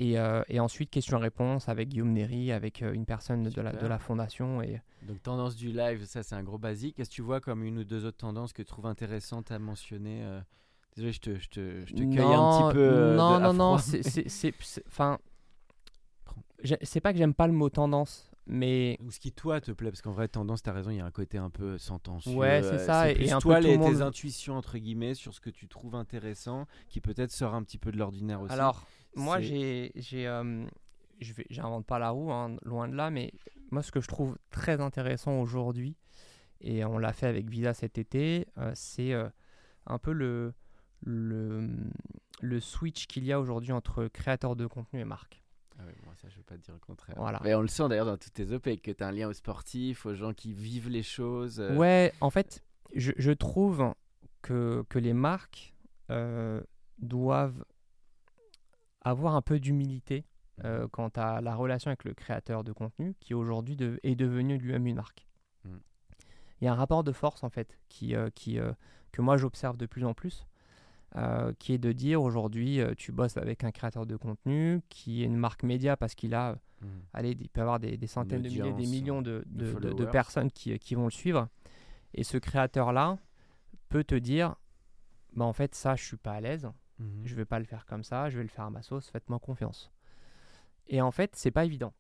Et, euh, et ensuite, question-réponse avec Guillaume Néry, avec euh, une personne de la, de la fondation. Et Donc tendance du live, ça c'est un gros basique. Est-ce que tu vois comme une ou deux autres tendances que tu trouves intéressantes à mentionner euh, Désolé, je te, je te, je te cueille un petit peu. non, de- non, non, c'est- Enfin. C'est pas que j'aime pas le mot tendance, mais Ou ce qui toi te plaît, parce qu'en vrai tendance, t'as raison, il y a un côté un peu sentencieux. Ouais, c'est ça, et- plus et un peu toi tout les, le monde- tes intuitions entre guillemets sur ce que tu trouves intéressant, qui peut-être sort un petit peu de l'ordinaire aussi. Alors, moi, j'ai, j'ai, euh, je vais, j'invente pas la roue, hein, loin de là, mais moi, ce que je trouve très intéressant aujourd'hui, et on l'a fait avec Visa cet été, euh, c'est euh, un peu le, le, le switch qu'il y a aujourd'hui entre créateurs de contenu et marque. Ah ouais, moi ça je veux pas te dire le contraire. Voilà. Mais on le sent d'ailleurs dans toutes tes OP que tu as un lien aux sportifs, aux gens qui vivent les choses. euh, Ouais, en fait, je, je trouve que, que les marques euh, doivent avoir un peu d'humilité euh, quant à la relation avec le créateur de contenu qui aujourd'hui de- est devenu lui-même une marque. Mm. Il y a un rapport de force en fait qui, euh, qui, euh, que moi j'observe de plus en plus, qui est de dire aujourd'hui tu bosses avec un créateur de contenu qui est une marque média parce qu'il a, Mhm. allez, il peut avoir des, des centaines de milliers, des millions de, de de- personnes qui, qui vont le suivre. Et ce créateur-là peut te dire, bah en fait ça je suis pas à l'aise, Mhm. je vais pas le faire comme ça, je vais le faire à ma sauce, faites-moi confiance. Et en fait, c'est pas évident.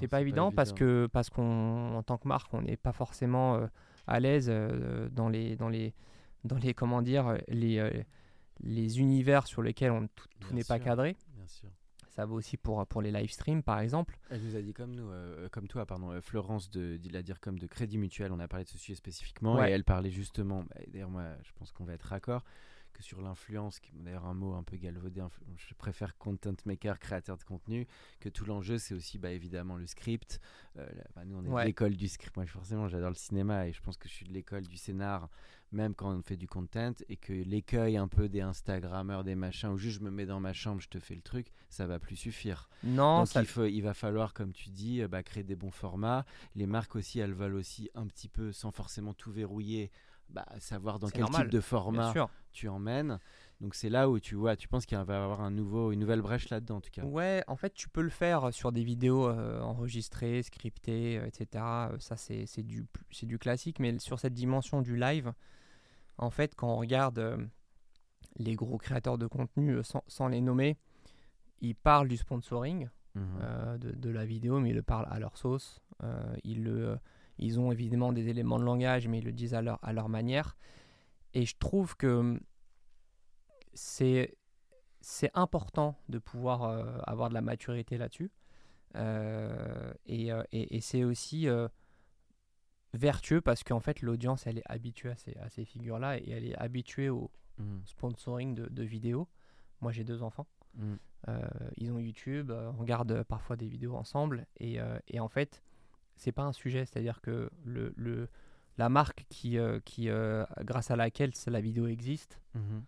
C'est pas évident parce que parce qu'on en tant que marque, on n'est pas forcément euh, à l'aise euh, dans les dans les dans les comment dire les euh, les univers sur lesquels on, tout, n'est pas cadré. Bien sûr. Ça vaut aussi pour pour les live streams par exemple. Elle nous a dit comme nous, euh, comme toi, pardon, Florence de, de la dire comme de Crédit Mutuel. On a parlé de ce sujet spécifiquement Ouais. et elle parlait justement. bah, D'ailleurs, moi, je pense qu'on va être raccord que sur l'influence, qui est d'ailleurs un mot un peu galvaudé, je préfère content maker, créateur de contenu, que tout l'enjeu c'est aussi bah, évidemment le script. Euh, là, bah, nous on est Ouais. de l'école du script, moi forcément j'adore le cinéma et je pense que je suis de l'école du scénar, même quand on fait du content, et que l'écueil un peu des Instagrammeurs, des machins, où juste je me mets dans ma chambre, je te fais le truc, ça va plus suffire. Non, Donc ça, il, faut, il va falloir, comme tu dis, euh, bah, créer des bons formats. Les marques aussi, elles veulent aussi un petit peu, sans forcément tout verrouiller, bah, savoir dans quel normal, type de format. Tu emmènes. Donc c'est là où tu vois, tu penses qu'il va y avoir un nouveau, une nouvelle brèche là-dedans en tout cas. Ouais, en fait, tu peux le faire sur des vidéos euh, enregistrées, scriptées, euh, etc. Euh, Ça, c'est c'est du, c'est du classique. Mais sur cette dimension du live, en fait, quand on regarde euh, les gros créateurs de contenu, sans, sans les nommer, ils parlent du sponsoring Mhm. de, de la vidéo, mais ils le parlent à leur sauce. Ils, le, ils ont évidemment des éléments de langage, mais ils le disent à leur, à leur manière. Et je trouve que c'est c'est important de pouvoir euh, avoir de la maturité là-dessus. Euh, et euh, et- et c'est aussi euh, vertueux parce qu'en fait, l'audience, elle est habituée à ces, à ces figures-là et elle est habituée au Mhm. sponsoring de, de vidéos. Moi, j'ai deux enfants. Euh, ils ont YouTube, on regarde parfois des vidéos ensemble et, et en fait, c'est pas un sujet, c'est-à-dire que le, le, la marque qui, euh, qui euh, grâce à laquelle la vidéo existe, Mhm.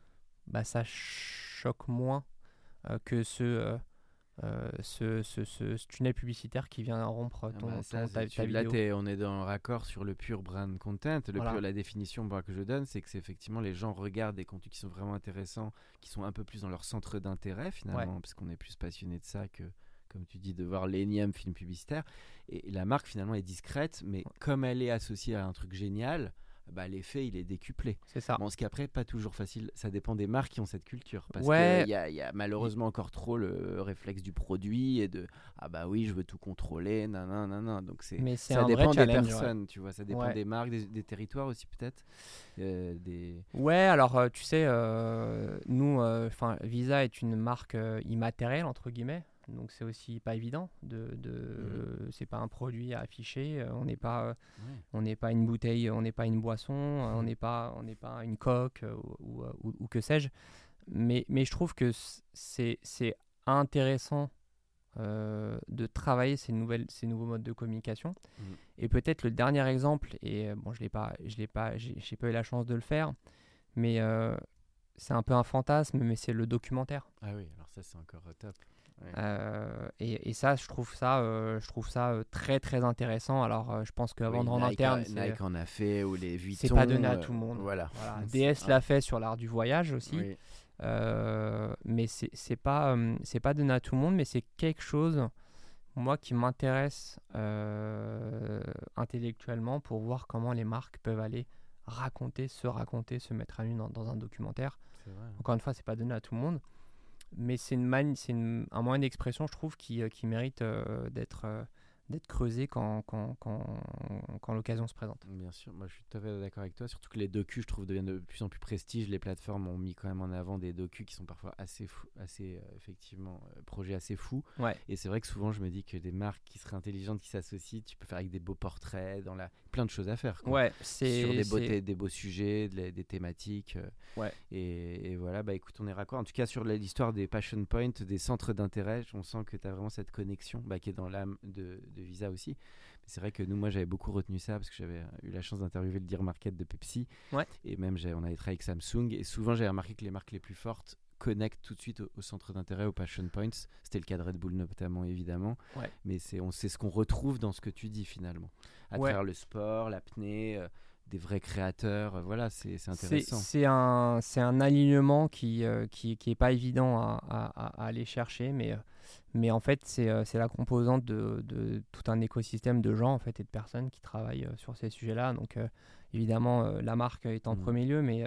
bah, ça choque moins euh, que ce, ce, ce, ce- ce tunnel publicitaire qui vient rompre Ah ton, bah ça, ton- ta, là, vidéo. t'es- on est dans le raccord sur le pur brand content. Le Voilà. pur- la définition que je donne, c'est que c'est effectivement les gens regardent des contenus qui sont vraiment intéressants, qui sont un peu plus dans leur centre d'intérêt finalement, parce qu'on est plus passionné de ça que, comme tu dis, de voir l'énième film publicitaire. Et la marque finalement est discrète, mais comme elle est associée à un truc génial, bah, l'effet il est décuplé. C'est ça. Bon, ce qui après pas toujours facile, ça dépend des marques qui ont cette culture. Parce Ouais. qu'il y a, il y a malheureusement encore trop le réflexe du produit et de ah bah oui, je veux tout contrôler, nan nan nan nan. Donc c'est ça dépend des ouais. personnes, tu vois, ça dépend Ouais. des marques, des, des territoires aussi peut-être. euh, des... Ouais, alors euh, tu sais, euh, nous, enfin Visa est une marque immatérielle entre guillemets, donc c'est aussi pas évident. De, de euh, c'est pas un produit à afficher. euh, on n'est pas, on n'est pas une bouteille, on n'est pas une boisson, euh, on n'est pas, on n'est pas une coque euh, ou, ou- que sais-je. Mais, mais je trouve que c'est c'est intéressant euh, de travailler ces nouvelles, ces nouveaux modes de communication. Mhm. Et peut-être le dernier exemple, et bon, je l'ai pas, je l'ai pas, j'ai j'ai pas eu la chance de le faire, mais euh, c'est un peu un fantasme, mais c'est le documentaire. Ah oui, alors ça c'est encore top. Ouais. Euh, et, et ça, je trouve ça, euh, je trouve ça euh, très très intéressant. Alors, je pense que Oui, vendre en Nike, interne, a- Nike en a fait ou les Vuitton. c'est pas donné à tout le monde. Voilà. Voilà. C'est- DS l'a fait sur l'art du voyage aussi. Oui. Mais c'est pas c'est pas donné à tout le monde mais c'est quelque chose moi qui m'intéresse intellectuellement pour voir comment les marques peuvent aller raconter se raconter se mettre à nu dans, dans un documentaire encore une fois c'est pas donné à tout le monde mais c'est une c'est une- un moyen d'expression je trouve qui, euh, qui mérite euh, d'être euh, d'être creusé quand, quand, quand, quand l'occasion se présente Bien sûr, moi je suis tout à fait d'accord avec toi. Surtout que les docus, je trouve, deviennent de plus en plus prestige. Les plateformes ont mis quand même en avant des docus qui sont parfois assez fous, assez euh, effectivement, euh, projets assez fous. ouais Et c'est vrai que souvent je me dis que des marques qui seraient intelligentes, qui s'associent, tu peux faire avec des beaux portraits, dans la plein de choses à faire. quoi. ouais c'est Sur des beaux, des sujets, des thématiques. euh, Ouais. Et, et voilà, bah écoute, on est raccord. En tout cas, sur l'histoire des passion points, des centres d'intérêt, on sent que tu as vraiment cette connexion bah, qui est dans l'âme de, de Visa aussi. C'est vrai que nous, moi, j'avais beaucoup retenu ça parce que j'avais eu la chance d'interviewer le Dear Market de Pepsi. Ouais. Et même, on avait travaillé avec Samsung. Et souvent, j'avais remarqué que les marques les plus fortes connectent tout de suite au, au centre d'intérêt, aux passion points. C'était le cas de Red Bull notamment, évidemment. Ouais. Mais c'est on- c'est ce qu'on retrouve dans ce que tu dis finalement. À Ouais. travers le sport, l'apnée, euh, des vrais créateurs. euh, voilà, c'est intéressant. C'est un, c'est un alignement qui, euh, qui, qui est pas évident à, à- à aller chercher, mais, mais en fait, c'est c'est la composante de, de tout un écosystème de gens en fait, et de personnes qui travaillent sur ces sujets-là. Donc, évidemment, la marque est en Mhm. premier lieu, mais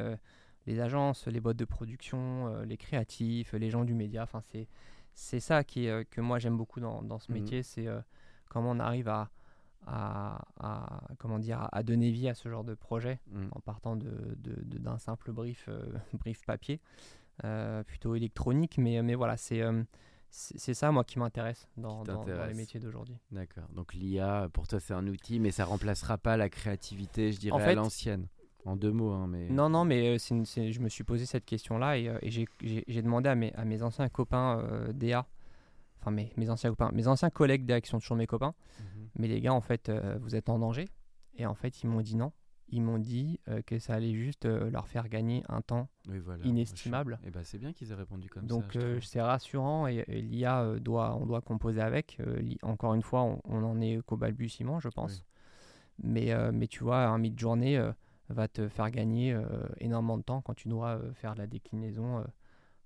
les agences, les boîtes de production, euh, les créatifs, les gens du média, enfin, c'est c'est ça qui, est, euh, que moi j'aime beaucoup dans, dans ce Mhm. métier, c'est euh, comment on arrive à, à, à- comment dire, à donner vie à ce genre de projet Mm. en partant de, de- de- d'un simple brief, euh, brief papier, euh, plutôt électronique. Mais, mais voilà, c'est, c'est, ça, moi, qui m'intéresse dans, Qui dans- dans les métiers d'aujourd'hui. D'accord. Donc l'IA, pour toi, c'est un outil, mais ça remplacera pas la créativité, je dirais, En fait, à l'ancienne. En deux mots, hein, mais. Non, non, mais euh, une- je me suis posé cette question-là et, euh, et j'ai- demandé à mes, à mes anciens copains euh, DA, enfin mes, mes anciens copains, mes anciens collègues DA qui sont toujours mes copains, Mhm. mais les gars, en fait, vous êtes en danger. Et en fait, ils m'ont dit non. Ils m'ont dit euh, que ça allait juste euh, leur faire gagner un temps Oui, voilà. inestimable. Et bah, c'est bien qu'ils aient répondu comme Donc ça. euh, trouve. c'est rassurant et, et l'IA doit, on doit composer avec. Encore une fois, on, on en est qu'au balbutiement, je pense. Mais, mais tu vois, un mid-journée euh, va te faire gagner euh, énormément de temps quand tu dois euh, faire la déclinaison euh,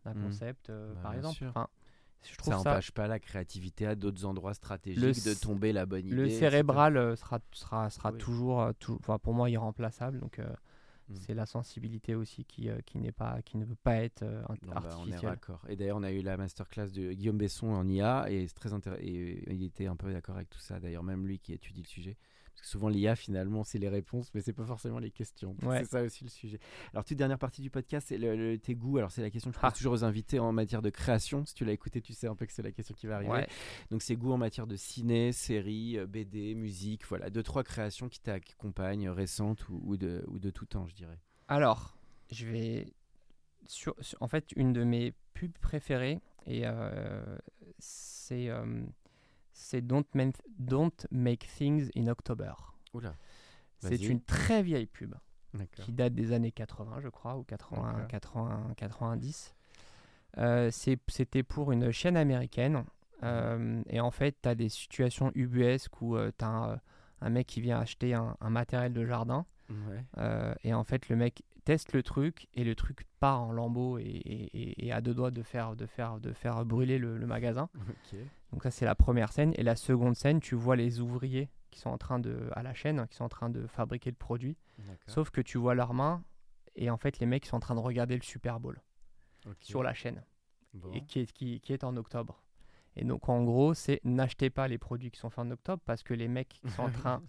d'un Mhm. concept, Bah, par exemple. Enfin, je trouve ça n'empêche pas la créativité à d'autres endroits stratégiques Le de tomber la bonne idée. le cérébral sera, sera, sera Oui. toujours, enfin, pour moi, irremplaçable. Donc euh, Mhm. c'est la sensibilité aussi qui, qui, n'est pas, qui ne peut pas être euh, Bon, bah, on est artificielle. raccord. Et d'ailleurs, on a eu la masterclass de Guillaume Besson en IA et c'est très intéressant. Et il était un peu d'accord avec tout ça. D'ailleurs, même lui qui étudie le sujet. Parce que souvent, l'IA, finalement, c'est les réponses, mais c'est pas forcément les questions. Ouais. C'est ça aussi le sujet. Alors, toute dernière partie du podcast, c'est le, le- tes goûts. Alors, c'est la question que je Ah. pose toujours aux invités en matière de création. Si tu l'as écouté, tu sais un peu que c'est la question qui va arriver. Ouais. Donc, c'est goûts en matière de ciné, série, euh, BD, musique. Voilà, deux, trois créations qui t'accompagnent, récentes ou, ou de, ou de tout temps, je dirais. Alors, je vais. Sur, sur- en fait, une de mes pubs préférées, et euh, c'est euh, c'est Don't, Make Things in October. Oula. C'est une très vieille pub qui date des années 80, je crois, ou 80, D'accord. 80 90. Euh, c'est- C'était pour une chaîne américaine. euh, et en fait, tu as des situations ubuesques où tu as un, un mec qui vient acheter un- un matériel de jardin. Ouais. Euh, et en fait, le mec teste le truc et le truc part en lambeaux et, et, et- à deux doigts de faire, de faire, de faire brûler le, le magasin. Donc ça, c'est la première scène. Et la seconde scène, tu vois les ouvriers qui sont en train de, à la chaîne, hein, qui sont en train de fabriquer le produit. Sauf que tu vois leurs mains et en fait, les mecs sont en train de regarder le Super Bowl sur la chaîne Bon. et qui est, qui, qui est en octobre. Et donc, en gros, c'est n'achetez pas les produits qui sont faits en octobre parce que les mecs qui sont en train.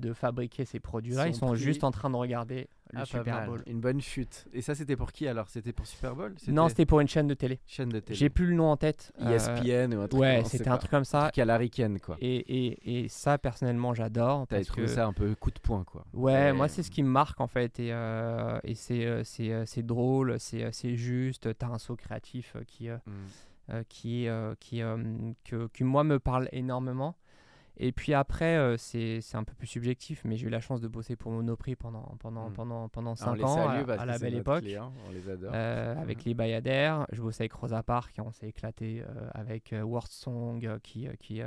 De fabriquer ces produits-là, ils Sont pris- juste en train de regarder le Ah, Super. Bowl. Une bonne chute. Et ça, c'était pour qui alors? C'était pour Super Bowl? Non, c'était pour une chaîne de télé. chaîne de télé. J'ai plus le nom en tête. euh, ESPN ou un truc. ouais, c'était un truc comme ça. truc à l'américaine, quoi. Et, et, et ça, personnellement, j'adore. Parce trouvé que- ça un peu coup de poing, quoi. Ouais, moi, c'est ce qui me marque, en fait. Et, euh, et c'est, euh, c'est, euh, c'est drôle, c'est, euh, c'est juste. T'as un saut créatif euh, qui, euh, Mm. euh, qui, euh, qui, euh, que, qui, moi, me parle énormément. Et puis après, euh, c'est, un peu plus subjectif, mais j'ai eu la chance de bosser pour Monoprix pendant, pendant, Mm. pendant, pendant Ah, 5 on les ans, à, la belle époque. client, on les adore. Euh, avec les Bayadères. Je bossais avec Rosa Parks, on s'est éclaté euh, avec Worst Song, qui, qui,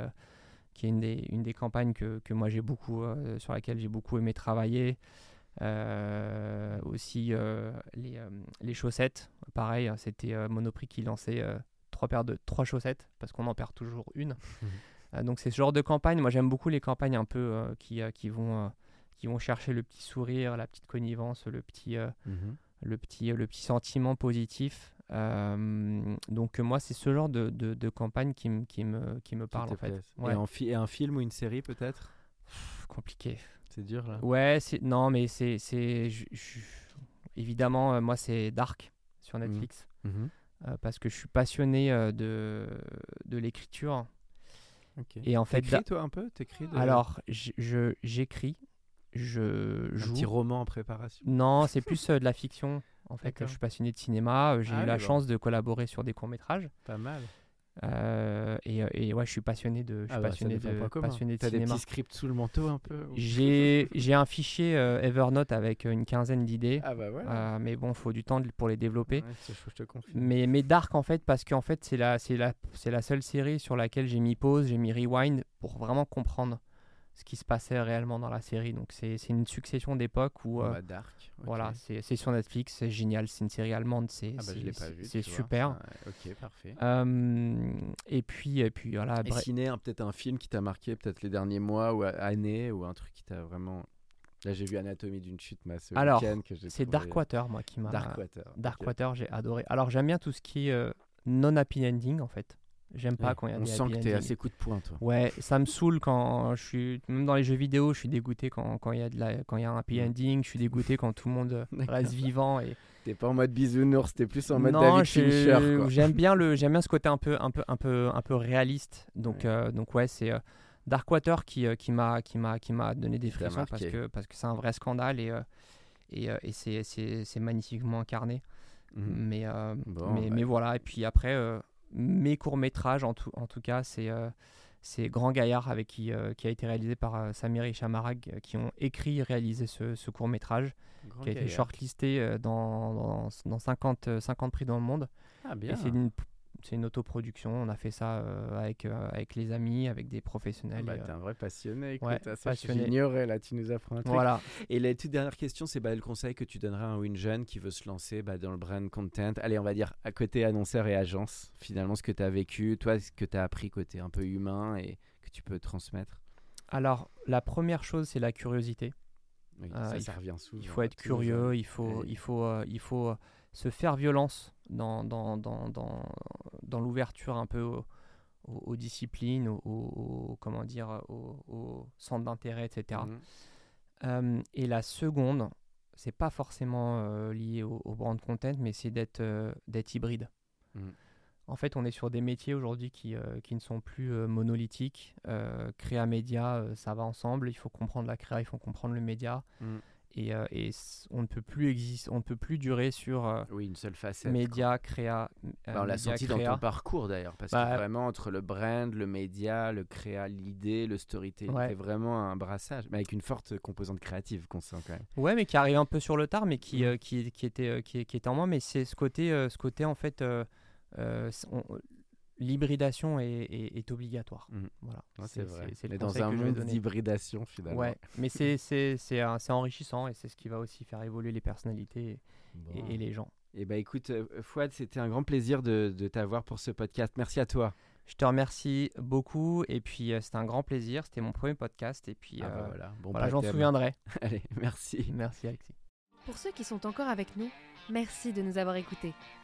qui est une des, une des campagnes que, que moi j'ai beaucoup, sur laquelle j'ai beaucoup aimé travailler. Aussi les, les chaussettes, pareil, hein, c'était Monoprix qui lançait trois paires de trois chaussettes parce qu'on en perd toujours une. Euh, donc c'est ce genre de campagne. Moi j'aime beaucoup les campagnes un peu euh, qui, euh, qui vont qui vont chercher le petit sourire, la petite connivence, le petit Mhm. le petit, le petit sentiment positif. Euh, donc moi, c'est ce genre de, de, de campagne qui, me- qui, me, qui me parle en fait. Ouais. Et, en fi- et un film ou une série, peut-être? Compliqué. C'est dur, là Ouais, c'est non, mais c'est évidemment moi c'est Dark sur Mhm. Netflix Mhm. euh, parce que je suis passionné de de l'écriture Et en fait T'écris, toi, un peu? T'écris de- alors je j'écris, je Un joue. petit roman en préparation? Non, c'est plus euh, de la fiction. En fait, je suis passionné de cinéma. euh, J'ai Ah eu la bon. chance de collaborer sur des courts métrages. Pas mal. Euh, et, euh, et ouais, je suis passionné de, je suis Ah bah, passionné de, passionné de T'as des petits scripts sous le manteau, un peu J'ai j'ai un fichier euh, Evernote avec une quinzaine d'idées, Ah bah euh, mais bon, faut du temps pour les développer. Ouais, je, je te. Mais, mais Dark en fait, parce qu'en fait, c'est la, c'est la, c'est la seule série sur laquelle j'ai mis pause, j'ai mis rewind pour vraiment comprendre ce qui se passait réellement dans la série. Donc c'est c'est une succession d'époques où euh, bah, Dark. voilà, c'est c'est sur Netflix, c'est génial, c'est une série allemande, c'est Ah bah, je l'ai pas c'est- vu. c'est tu vois. super. Ah, Ok, parfait. Euh, et puis et puis voilà. Et ciné, hein, peut-être un film qui t'a marqué, peut-être les derniers mois ou a- années, ou un truc qui t'a vraiment. Là, j'ai vu Anatomie d'une chute, ma ce Alors, c'est Darkwater moi qui m'a Darkwater. Darkwater, j'ai adoré. Alors j'aime bien tout ce qui est euh, non happy ending en fait. J'aime pas Ouais, quand il y a On des sent happy que t'es assez coup de poing, toi. Ouais, ça me saoule quand je suis même dans les jeux vidéo, je suis dégoûté quand quand il y a de la quand y a un happy ending, je suis dégoûté quand tout le monde reste vivant et T'es pas en mode bisounours, t'es plus en mode non, David Fincher, j'aime bien le bien ce côté un peu un peu un peu un peu réaliste. Donc Ouais. euh, donc ouais, c'est euh, Darkwater qui euh, qui m'a donné des frissons parce que parce que c'est un vrai scandale et euh, et, et c'est- c'est c'est magnifiquement incarné. Mhm. Mais, Bon, mais, bah, mais voilà, et puis après, mes courts-métrages, en tout, en tout cas, c'est euh, c'est Grand Gaillard avec qui, euh, qui a été réalisé par euh, Samir et Chamarag euh, qui ont écrit et réalisé ce, ce court-métrage Grand qui a été shortlisté dans, dans, dans 50, euh, 50 prix dans le monde. Ah Et bien. c'est une, c'est une autoproduction. On a fait ça euh, avec, euh, avec les amis, avec des Ah professionnels. bah, et, euh, t'es un vrai passionné. Écoute, ouais, ah, ça, passionné. J'ignorais là, tu nous apprends un truc. voilà. Et la toute dernière question, c'est bah, le conseil que tu donnerais à un win jeune qui veut se lancer bah, dans le brand content. Allez, on va dire à côté annonceur et agence, finalement, ce que tu as vécu, toi, ce que tu as appris côté un peu humain et que tu peux transmettre. Alors, la première chose, c'est la curiosité. Oui, Ah, ça, il ça faut- revient souvent. Il faut être Tous nos curieux, il faut, Ouais. il faut, euh, il faut euh, se faire violence dans, dans, dans, dans, dans l'ouverture un peu aux, aux- aux disciplines, aux, comment dire, aux, centres d'intérêt, etc. Mhm. Euh, et la seconde, c'est pas forcément euh, lié au, au brand content, mais c'est d'être euh, hybride. Mhm. En fait, on est sur des métiers aujourd'hui qui, euh, qui ne sont plus monolithiques. Créa média, ça va ensemble. Il faut comprendre la créa, il faut comprendre le média. Mhm. Et, euh, et on ne peut plus exister, on ne peut plus durer sur euh, Oui, une seule facette. média, créa. euh, Bah, on l'a senti dans ton parcours d'ailleurs, parce Bah, que vraiment entre le brand, le média, le créa, l'idée, le storytelling, Ouais. c'est vraiment un brassage, mais avec une forte composante créative qu'on sent quand même. Ouais, mais qui arrive un peu sur le tard, mais qui, euh, qui, qui était, qui, qui était en moi. Mais c'est ce côté, ce côté en fait, euh, on- l'hybridation est, est- est obligatoire. Mhm. Voilà. Ouais, c'est vrai. c'est le mais dans un monde d'hybridation finalement. Ouais, mais c'est c'est c'est un- c'est enrichissant et c'est ce qui va aussi faire évoluer les personnalités et, et- et les gens. Et bah écoute, euh, Fouad, c'était un grand plaisir de, de t'avoir pour ce podcast. Merci à toi. Je te remercie beaucoup et puis euh, c'était un grand plaisir. C'était mon premier podcast et puis Ah bah euh, voilà, bon voilà, j'en baptême. souviendrai. Allez, merci. Merci Alexis. Pour ceux qui sont encore avec nous, merci de nous avoir écoutés.